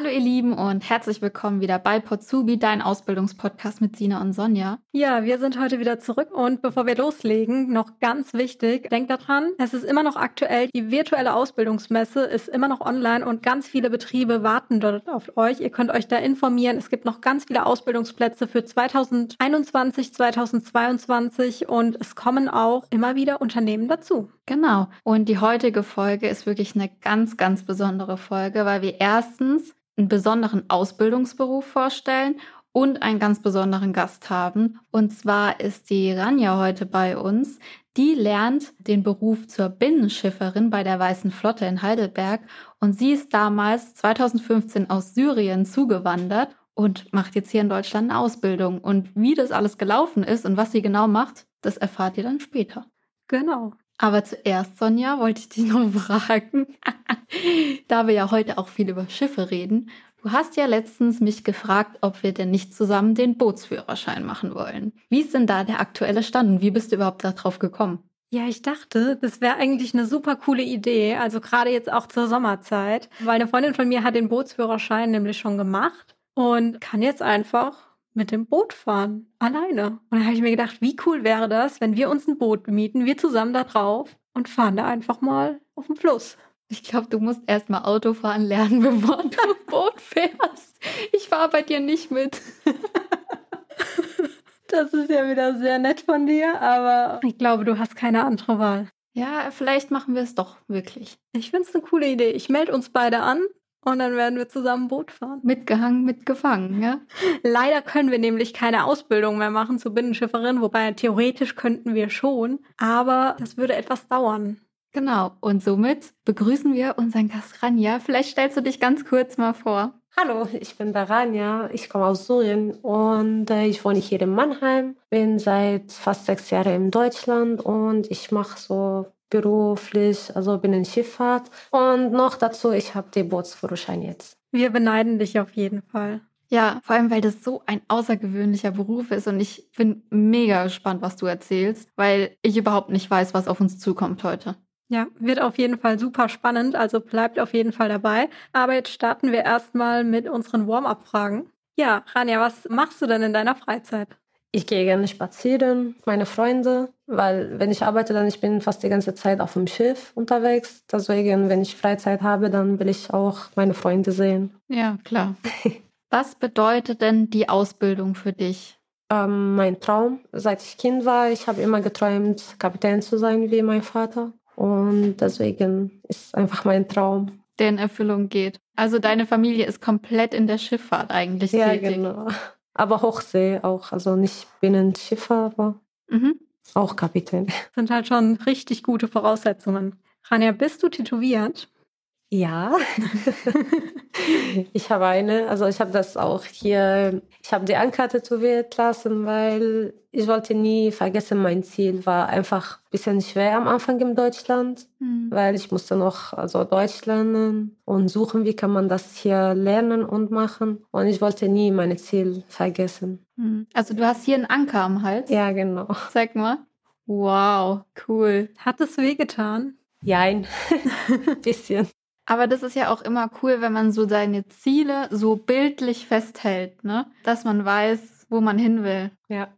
Hallo ihr Lieben und herzlich willkommen wieder bei Potsubi, dein Ausbildungspodcast mit Sina und Sonja. Ja, wir sind heute wieder zurück und bevor wir loslegen, noch ganz wichtig, denkt daran, es ist immer noch aktuell, die virtuelle Ausbildungsmesse ist immer noch online und ganz viele Betriebe warten dort auf euch. Ihr könnt euch da informieren. Es gibt noch ganz viele Ausbildungsplätze für 2021, 2022 und es kommen auch immer wieder Unternehmen dazu. Genau. Und die heutige Folge ist wirklich eine ganz, ganz besondere Folge, weil wir erstens einen besonderen Ausbildungsberuf vorstellen und einen ganz besonderen Gast haben. Und zwar ist die Ranja heute bei uns. Die lernt den Beruf zur Binnenschifferin bei der Weißen Flotte in Heidelberg und sie ist damals 2015 aus Syrien zugewandert und macht jetzt hier in Deutschland eine Ausbildung. Und wie das alles gelaufen ist und was sie genau macht, das erfahrt ihr dann später. Genau. Aber zuerst, Sonja, wollte ich dich noch fragen, da wir ja heute auch viel über Schiffe reden. Du hast ja letztens mich gefragt, ob wir denn nicht zusammen den Bootsführerschein machen wollen. Wie ist denn da der aktuelle Stand und wie bist du überhaupt darauf gekommen? Ja, ich dachte, das wäre eigentlich eine super coole Idee, also gerade jetzt auch zur Sommerzeit, weil eine Freundin von mir hat den Bootsführerschein nämlich schon gemacht und kann jetzt einfach mit dem Boot fahren, alleine. Und dann habe ich mir gedacht, wie cool wäre das, wenn wir uns ein Boot mieten, wir zusammen da drauf und fahren da einfach mal auf dem Fluss. Ich glaube, du musst erst mal Autofahren lernen, bevor du Boot fährst. Ich fahre bei dir nicht mit. das ist ja wieder sehr nett von dir, aber ich glaube, du hast keine andere Wahl. Ja, vielleicht machen wir es doch wirklich. Ich finde es eine coole Idee. Ich melde uns beide an und dann werden wir zusammen Boot fahren. Mitgehangen, mitgefangen, ja? Leider können wir nämlich keine Ausbildung mehr machen zur Binnenschifferin, wobei theoretisch könnten wir schon, aber das würde etwas dauern. Genau, und somit begrüßen wir unseren Gast Rania. Vielleicht stellst du dich ganz kurz mal vor. Hallo, ich bin Darania, ich komme aus Syrien und äh, ich wohne hier in Mannheim, bin seit fast sechs Jahren in Deutschland und ich mache so beruflich, also bin in Schifffahrt. Und noch dazu, ich habe den Bootsführerschein jetzt. Wir beneiden dich auf jeden Fall. Ja, vor allem, weil das so ein außergewöhnlicher Beruf ist und ich bin mega gespannt, was du erzählst, weil ich überhaupt nicht weiß, was auf uns zukommt heute. Ja, wird auf jeden Fall super spannend, also bleibt auf jeden Fall dabei. Aber jetzt starten wir erstmal mit unseren Warm-up-Fragen. Ja, Rania, was machst du denn in deiner Freizeit? Ich gehe gerne spazieren, meine Freunde, weil wenn ich arbeite, dann ich bin fast die ganze Zeit auf dem Schiff unterwegs. Deswegen, wenn ich Freizeit habe, dann will ich auch meine Freunde sehen. Ja, klar. Was bedeutet denn die Ausbildung für dich? Ähm, mein Traum, seit ich Kind war, ich habe immer geträumt, Kapitän zu sein wie mein Vater. Und deswegen ist einfach mein Traum. Der in Erfüllung geht. Also deine Familie ist komplett in der Schifffahrt eigentlich ja, tätig. Ja, genau. Aber Hochsee auch, also nicht Binnenschiffer, aber mhm. auch Kapitän. Das sind halt schon richtig gute Voraussetzungen. Rania, bist du tätowiert? Ja, ich habe eine. Also ich habe das auch hier, ich habe die Anker tätowiert lassen, weil ich wollte nie vergessen, mein Ziel war einfach ein bisschen schwer am Anfang in Deutschland, mhm. weil ich musste noch also Deutsch lernen und suchen, wie kann man das hier lernen und machen. Und ich wollte nie mein Ziel vergessen. Mhm. Also du hast hier einen Anker am Hals? Ja, genau. Zeig mal. Wow, cool. Hat es wehgetan? Ja, ein bisschen. Aber das ist ja auch immer cool, wenn man so seine Ziele so bildlich festhält, ne? Dass man weiß, wo man hin will. Ja.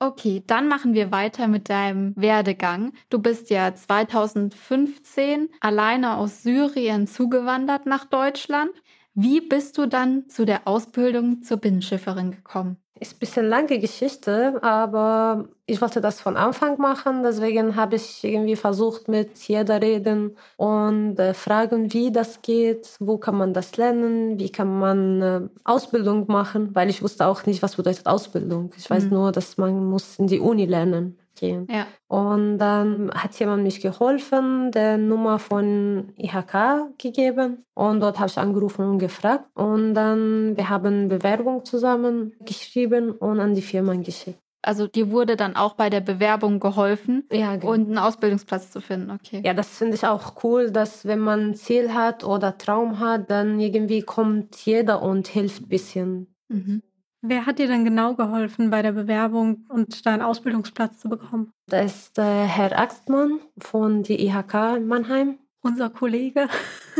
Okay, dann machen wir weiter mit deinem Werdegang. Du bist ja 2015 alleine aus Syrien zugewandert nach Deutschland. Wie bist du dann zu der Ausbildung zur Binnenschifferin gekommen? Ist ein bisschen lange Geschichte, aber ich wollte das von Anfang machen. Deswegen habe ich irgendwie versucht, mit jeder reden und äh, fragen, wie das geht, wo kann man das lernen, wie kann man äh, Ausbildung machen, weil ich wusste auch nicht, was bedeutet Ausbildung. Ich weiß mhm. nur, dass man muss in die Uni lernen gehen. Ja. Und dann hat jemand mich geholfen, der Nummer von IHK gegeben. Und dort habe ich angerufen und gefragt. Und dann, wir haben Bewerbung zusammen geschrieben und an die Firma geschickt. Also dir wurde dann auch bei der Bewerbung geholfen ja, genau. und einen Ausbildungsplatz zu finden, okay. Ja, das finde ich auch cool, dass wenn man ein Ziel hat oder Traum hat, dann irgendwie kommt jeder und hilft ein bisschen. Mhm. Wer hat dir denn genau geholfen bei der Bewerbung und deinen Ausbildungsplatz zu bekommen? Das ist äh, Herr Axtmann von der IHK in Mannheim. Unser Kollege.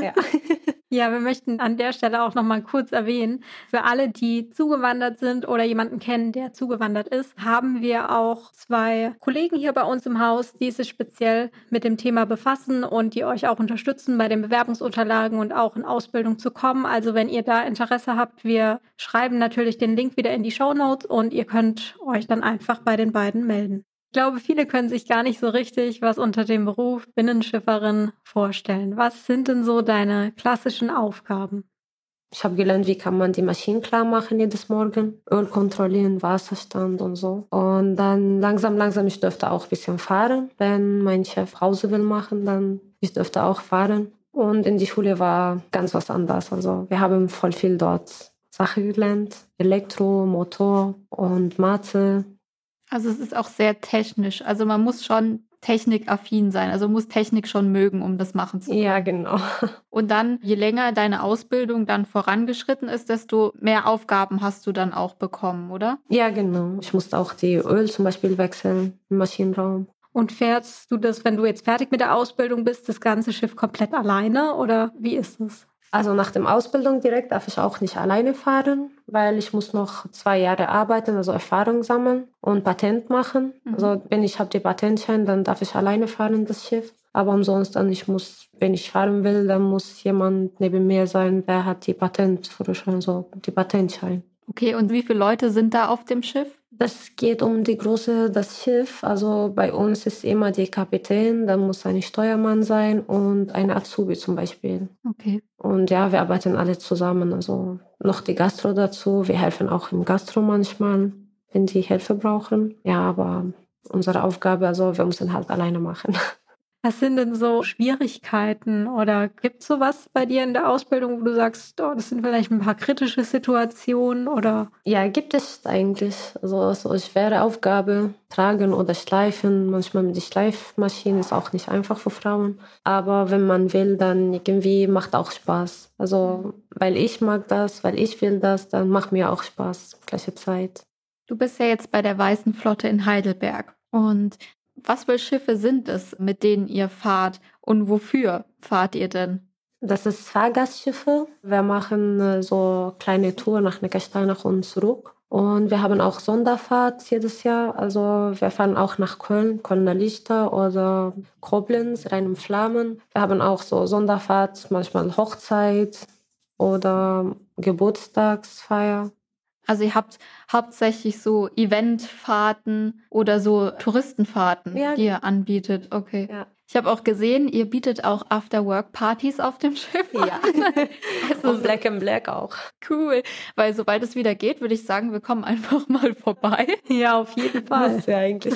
Ja. Ja, wir möchten an der Stelle auch noch mal kurz erwähnen, für alle, die zugewandert sind oder jemanden kennen, der zugewandert ist, haben wir auch zwei Kollegen hier bei uns im Haus, die sich speziell mit dem Thema befassen und die euch auch unterstützen bei den Bewerbungsunterlagen und auch in Ausbildung zu kommen. Also wenn ihr da Interesse habt, wir schreiben natürlich den Link wieder in die Show Notes und ihr könnt euch dann einfach bei den beiden melden. Ich glaube, viele können sich gar nicht so richtig was unter dem Beruf Binnenschifferin vorstellen. Was sind denn so deine klassischen Aufgaben? Ich habe gelernt, wie kann man die Maschinen klar machen jedes Morgen, Öl kontrollieren, Wasserstand und so. Und dann langsam, langsam, ich dürfte auch ein bisschen fahren. Wenn mein Chef Pause will machen, dann ich dürfte auch fahren. Und in die Schule war ganz was anderes. Also wir haben voll viel dort Sache gelernt. Elektro, Motor und Mathe also es ist auch sehr technisch. Also man muss schon technikaffin sein. Also muss Technik schon mögen, um das machen zu können. Ja, genau. Und dann, je länger deine Ausbildung dann vorangeschritten ist, desto mehr Aufgaben hast du dann auch bekommen, oder? Ja, genau. Ich musste auch die Öl zum Beispiel wechseln im Maschinenraum. Und fährst du das, wenn du jetzt fertig mit der Ausbildung bist, das ganze Schiff komplett alleine oder wie ist es? Also nach dem Ausbildung direkt darf ich auch nicht alleine fahren, weil ich muss noch zwei Jahre arbeiten, also Erfahrung sammeln und Patent machen. Mhm. Also wenn ich habe die Patentschein, dann darf ich alleine fahren das Schiff. Aber ansonsten, ich muss, wenn ich fahren will, dann muss jemand neben mir sein, der hat die Patentführerschein, so die Patentschein. Okay, und wie viele Leute sind da auf dem Schiff? Das geht um die Größe des Schiffs. Also bei uns ist immer der Kapitän, dann muss ein Steuermann sein und ein Azubi zum Beispiel. Okay. Und ja, wir arbeiten alle zusammen. Also noch die Gastro dazu. Wir helfen auch im Gastro manchmal, wenn die Hilfe brauchen. Ja, aber unsere Aufgabe, also wir müssen halt alleine machen. Was sind denn so Schwierigkeiten oder gibt es sowas bei dir in der Ausbildung, wo du sagst, oh, das sind vielleicht ein paar kritische Situationen oder? Ja, gibt es eigentlich. Also so eine schwere Aufgabe, tragen oder schleifen. Manchmal mit der Schleifmaschine ist auch nicht einfach für Frauen. Aber wenn man will, dann irgendwie macht auch Spaß. Also weil ich mag das, weil ich will das, dann macht mir auch Spaß, gleiche Zeit. Du bist ja jetzt bei der Weißen Flotte in Heidelberg. Und was für Schiffe sind es, mit denen ihr fahrt und wofür fahrt ihr denn? Das ist Fahrgastschiffe. Wir machen äh, so kleine Tour nach Neckarsteinach und zurück. Und wir haben auch Sonderfahrt jedes Jahr. Also wir fahren auch nach Köln, Kölner Lichter oder Koblenz, Rhein Flammen. Wir haben auch so Sonderfahrt, manchmal Hochzeit oder Geburtstagsfeier. Also ihr habt hauptsächlich so Eventfahrten oder so Touristenfahrten, ja. die ihr anbietet. Okay. Ja. Ich habe auch gesehen, ihr bietet auch After-Work-Partys auf dem Schiff. Ja. also Und Black and Black auch. Cool. Weil sobald es wieder geht, würde ich sagen, wir kommen einfach mal vorbei. Ja, auf jeden Fall. Das ist ja eigentlich.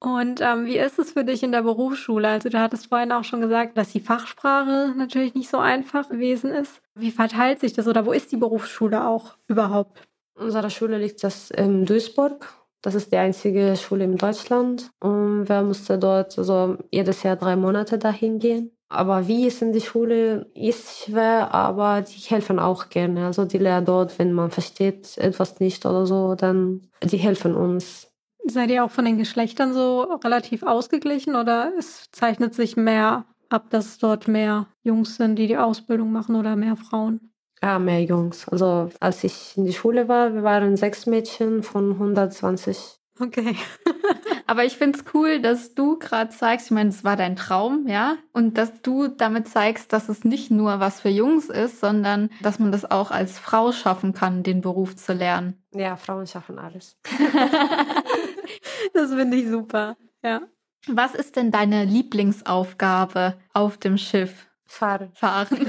Und ähm, wie ist es für dich in der Berufsschule? Also du hattest vorhin auch schon gesagt, dass die Fachsprache natürlich nicht so einfach gewesen ist. Wie verteilt sich das oder wo ist die Berufsschule auch überhaupt? Unsere Schule liegt das in Duisburg. Das ist die einzige Schule in Deutschland. Und wir mussten dort also jedes Jahr drei Monate dahin gehen. Aber wie es in die Schule ist schwer, aber die helfen auch gerne. Also die lernen dort, wenn man versteht etwas nicht oder so, dann die helfen uns. Seid ihr auch von den Geschlechtern so relativ ausgeglichen oder es zeichnet sich mehr ab, dass dort mehr Jungs sind, die die Ausbildung machen oder mehr Frauen? Ja, mehr Jungs. Also als ich in die Schule war, wir waren sechs Mädchen von 120. Okay. Aber ich finde es cool, dass du gerade zeigst, ich meine, es war dein Traum, ja, und dass du damit zeigst, dass es nicht nur was für Jungs ist, sondern dass man das auch als Frau schaffen kann, den Beruf zu lernen. Ja, Frauen schaffen alles. das finde ich super, ja. Was ist denn deine Lieblingsaufgabe auf dem Schiff? Fahren. Fahren.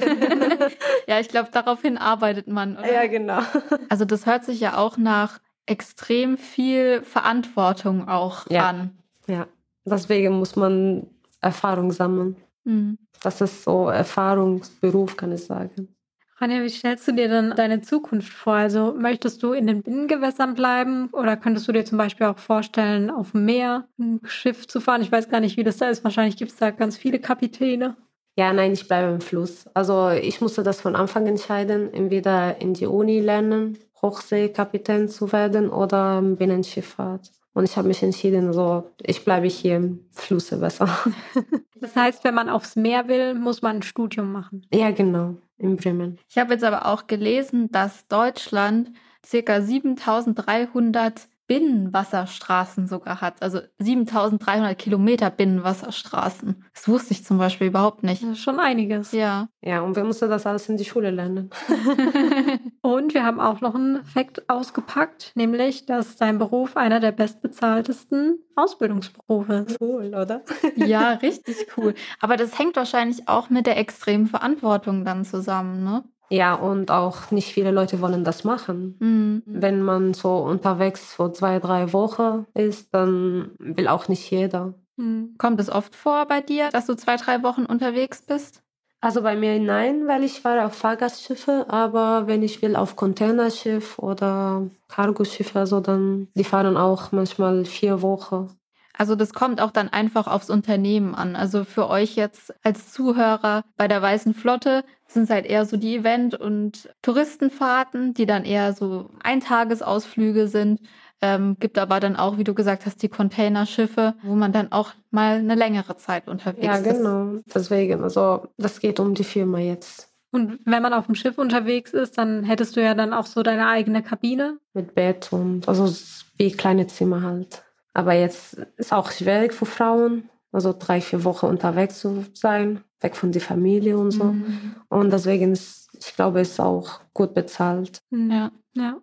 ja, ich glaube, daraufhin arbeitet man. Oder? Ja, genau. Also das hört sich ja auch nach extrem viel Verantwortung auch ja. an. Ja, deswegen muss man Erfahrung sammeln. Mhm. Das ist so Erfahrungsberuf, kann ich sagen. Rania, wie stellst du dir denn deine Zukunft vor? Also möchtest du in den Binnengewässern bleiben oder könntest du dir zum Beispiel auch vorstellen, auf dem Meer ein Schiff zu fahren? Ich weiß gar nicht, wie das da ist. Wahrscheinlich gibt es da ganz viele Kapitäne. Ja, nein, ich bleibe im Fluss. Also ich musste das von Anfang entscheiden, entweder in die Uni lernen, Hochseekapitän zu werden oder Binnenschifffahrt. Und ich habe mich entschieden, so, ich bleibe hier im Flusse besser. Das heißt, wenn man aufs Meer will, muss man ein Studium machen. Ja, genau, in Bremen. Ich habe jetzt aber auch gelesen, dass Deutschland circa 7300 Binnenwasserstraßen sogar hat. Also 7300 Kilometer Binnenwasserstraßen. Das wusste ich zum Beispiel überhaupt nicht. Das ist schon einiges. Ja. Ja, und wir mussten das alles in die Schule lernen. und wir haben auch noch einen Fakt ausgepackt, nämlich, dass dein Beruf einer der bestbezahltesten Ausbildungsberufe ist. Cool, oder? ja, richtig cool. Aber das hängt wahrscheinlich auch mit der extremen Verantwortung dann zusammen, ne? Ja, und auch nicht viele Leute wollen das machen. Mhm. Wenn man so unterwegs vor zwei, drei Wochen ist, dann will auch nicht jeder. Mhm. Kommt es oft vor bei dir, dass du zwei, drei Wochen unterwegs bist? Also bei mir nein, weil ich fahre auf Fahrgastschiffe, aber wenn ich will auf Containerschiff oder Cargoschiffe, also dann, die fahren auch manchmal vier Wochen. Also das kommt auch dann einfach aufs Unternehmen an. Also für euch jetzt als Zuhörer bei der Weißen Flotte sind es halt eher so die Event- und Touristenfahrten, die dann eher so Eintagesausflüge sind. Ähm, gibt aber dann auch, wie du gesagt hast, die Containerschiffe, wo man dann auch mal eine längere Zeit unterwegs ist. Ja, genau. Deswegen, also das geht um die Firma jetzt. Und wenn man auf dem Schiff unterwegs ist, dann hättest du ja dann auch so deine eigene Kabine. Mit Bett und also wie kleine Zimmer halt. Aber jetzt ist auch schwierig für Frauen, also drei, vier Wochen unterwegs zu sein, weg von der Familie und so. Mhm. Und deswegen ist, ich glaube, ist auch gut bezahlt. Ja, ja.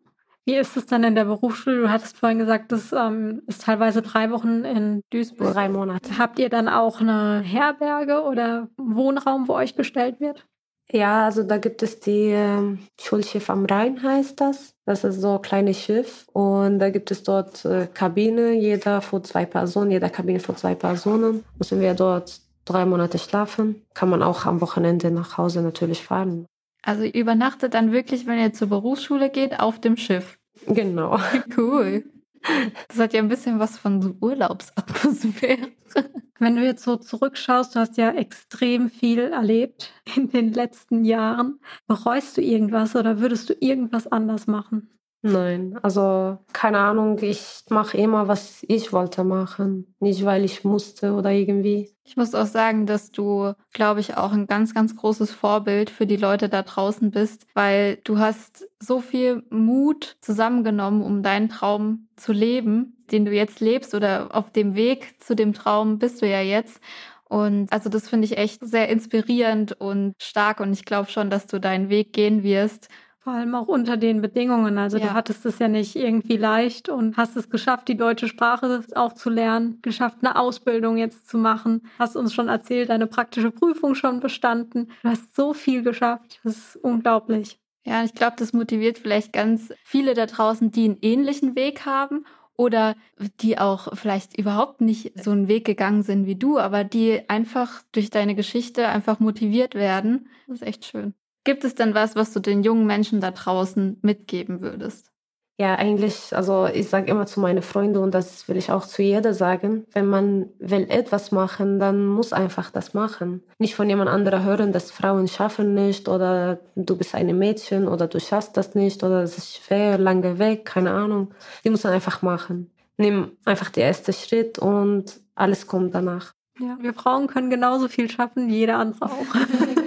Wie ist es dann in der Berufsschule? Du hattest vorhin gesagt, das ähm, ist teilweise drei Wochen in Duisburg. Drei Monate. Habt ihr dann auch eine Herberge oder Wohnraum, wo euch gestellt wird? Ja, also da gibt es die äh, Schulschiff am Rhein, heißt das. Das ist so ein kleines Schiff und da gibt es dort äh, Kabine, jeder für zwei Personen, jeder Kabine für zwei Personen. Müssen wir dort drei Monate schlafen. Kann man auch am Wochenende nach Hause natürlich fahren. Also ihr übernachtet dann wirklich, wenn ihr zur Berufsschule geht, auf dem Schiff. Genau. Cool. Das hat ja ein bisschen was von so Urlaubsatmosphäre. Wenn du jetzt so zurückschaust, du hast ja extrem viel erlebt in den letzten Jahren. Bereust du irgendwas oder würdest du irgendwas anders machen? Nein, also keine Ahnung, ich mache immer, was ich wollte machen, nicht weil ich musste oder irgendwie. Ich muss auch sagen, dass du, glaube ich, auch ein ganz, ganz großes Vorbild für die Leute da draußen bist, weil du hast so viel Mut zusammengenommen, um deinen Traum zu leben, den du jetzt lebst oder auf dem Weg zu dem Traum bist du ja jetzt. Und also das finde ich echt sehr inspirierend und stark und ich glaube schon, dass du deinen Weg gehen wirst vor allem auch unter den Bedingungen. Also ja. du hattest es ja nicht irgendwie leicht und hast es geschafft, die deutsche Sprache auch zu lernen, geschafft, eine Ausbildung jetzt zu machen. Hast uns schon erzählt, deine praktische Prüfung schon bestanden. Du hast so viel geschafft. Das ist unglaublich. Ja, ich glaube, das motiviert vielleicht ganz viele da draußen, die einen ähnlichen Weg haben oder die auch vielleicht überhaupt nicht so einen Weg gegangen sind wie du, aber die einfach durch deine Geschichte einfach motiviert werden. Das ist echt schön. Gibt es denn was, was du den jungen Menschen da draußen mitgeben würdest? Ja, eigentlich, also ich sage immer zu meinen Freunden und das will ich auch zu jeder sagen, wenn man will etwas machen, dann muss einfach das machen. Nicht von jemand anderem hören, dass Frauen schaffen nicht oder du bist ein Mädchen oder du schaffst das nicht oder es ist schwer, lange weg, keine Ahnung. Die muss man einfach machen. Nimm einfach den ersten Schritt und alles kommt danach. Ja, wir Frauen können genauso viel schaffen wie jeder andere auch.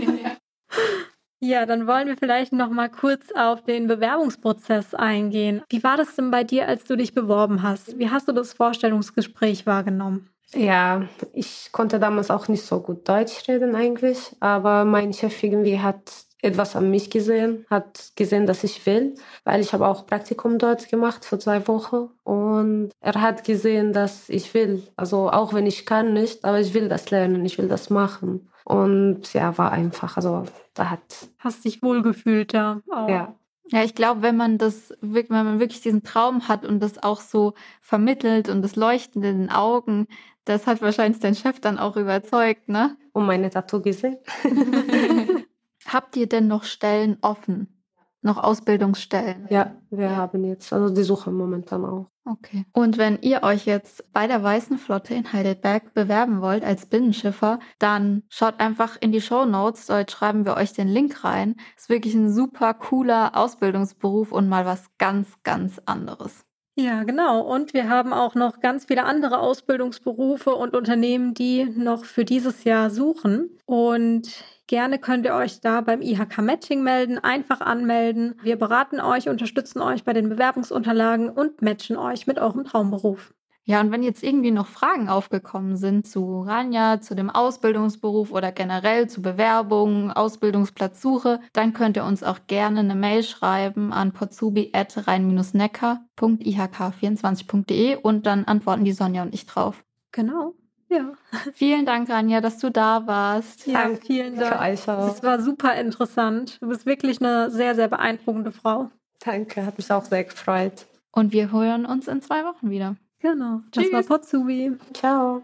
Ja, dann wollen wir vielleicht noch mal kurz auf den Bewerbungsprozess eingehen. Wie war das denn bei dir, als du dich beworben hast? Wie hast du das Vorstellungsgespräch wahrgenommen? Ja, ich konnte damals auch nicht so gut Deutsch reden eigentlich, aber mein Chef irgendwie hat etwas an mich gesehen, hat gesehen, dass ich will, weil ich habe auch Praktikum dort gemacht für zwei Wochen und er hat gesehen, dass ich will. Also auch wenn ich kann nicht, aber ich will das lernen, ich will das machen. Und ja, war einfach, also da hat. Hast dich wohlgefühlt, ja. Auch. Ja. Ja, ich glaube, wenn man das, wenn man wirklich diesen Traum hat und das auch so vermittelt und das Leuchten in den Augen, das hat wahrscheinlich dein Chef dann auch überzeugt, ne? Und meine Tattoo gesehen. Habt ihr denn noch Stellen offen? Noch Ausbildungsstellen? Ja, wir haben jetzt, also die suchen momentan auch. Okay. Und wenn ihr euch jetzt bei der Weißen Flotte in Heidelberg bewerben wollt als Binnenschiffer, dann schaut einfach in die Show Notes. Dort schreiben wir euch den Link rein. Ist wirklich ein super cooler Ausbildungsberuf und mal was ganz, ganz anderes. Ja, genau. Und wir haben auch noch ganz viele andere Ausbildungsberufe und Unternehmen, die noch für dieses Jahr suchen. Und Gerne könnt ihr euch da beim IHK Matching melden, einfach anmelden. Wir beraten euch, unterstützen euch bei den Bewerbungsunterlagen und matchen euch mit eurem Traumberuf. Ja, und wenn jetzt irgendwie noch Fragen aufgekommen sind zu Ranja, zu dem Ausbildungsberuf oder generell zu Bewerbungen, Ausbildungsplatzsuche, dann könnt ihr uns auch gerne eine Mail schreiben an potsubi.rein-neckar.ihk24.de und dann antworten die Sonja und ich drauf. Genau. Ja. Vielen Dank, Ranja, dass du da warst. Ja, Dank vielen Dank. Für euch auch. Es war super interessant. Du bist wirklich eine sehr, sehr beeindruckende Frau. Danke, hat mich auch sehr gefreut. Und wir hören uns in zwei Wochen wieder. Genau. Das Tschüss. war Potsubi. Ciao.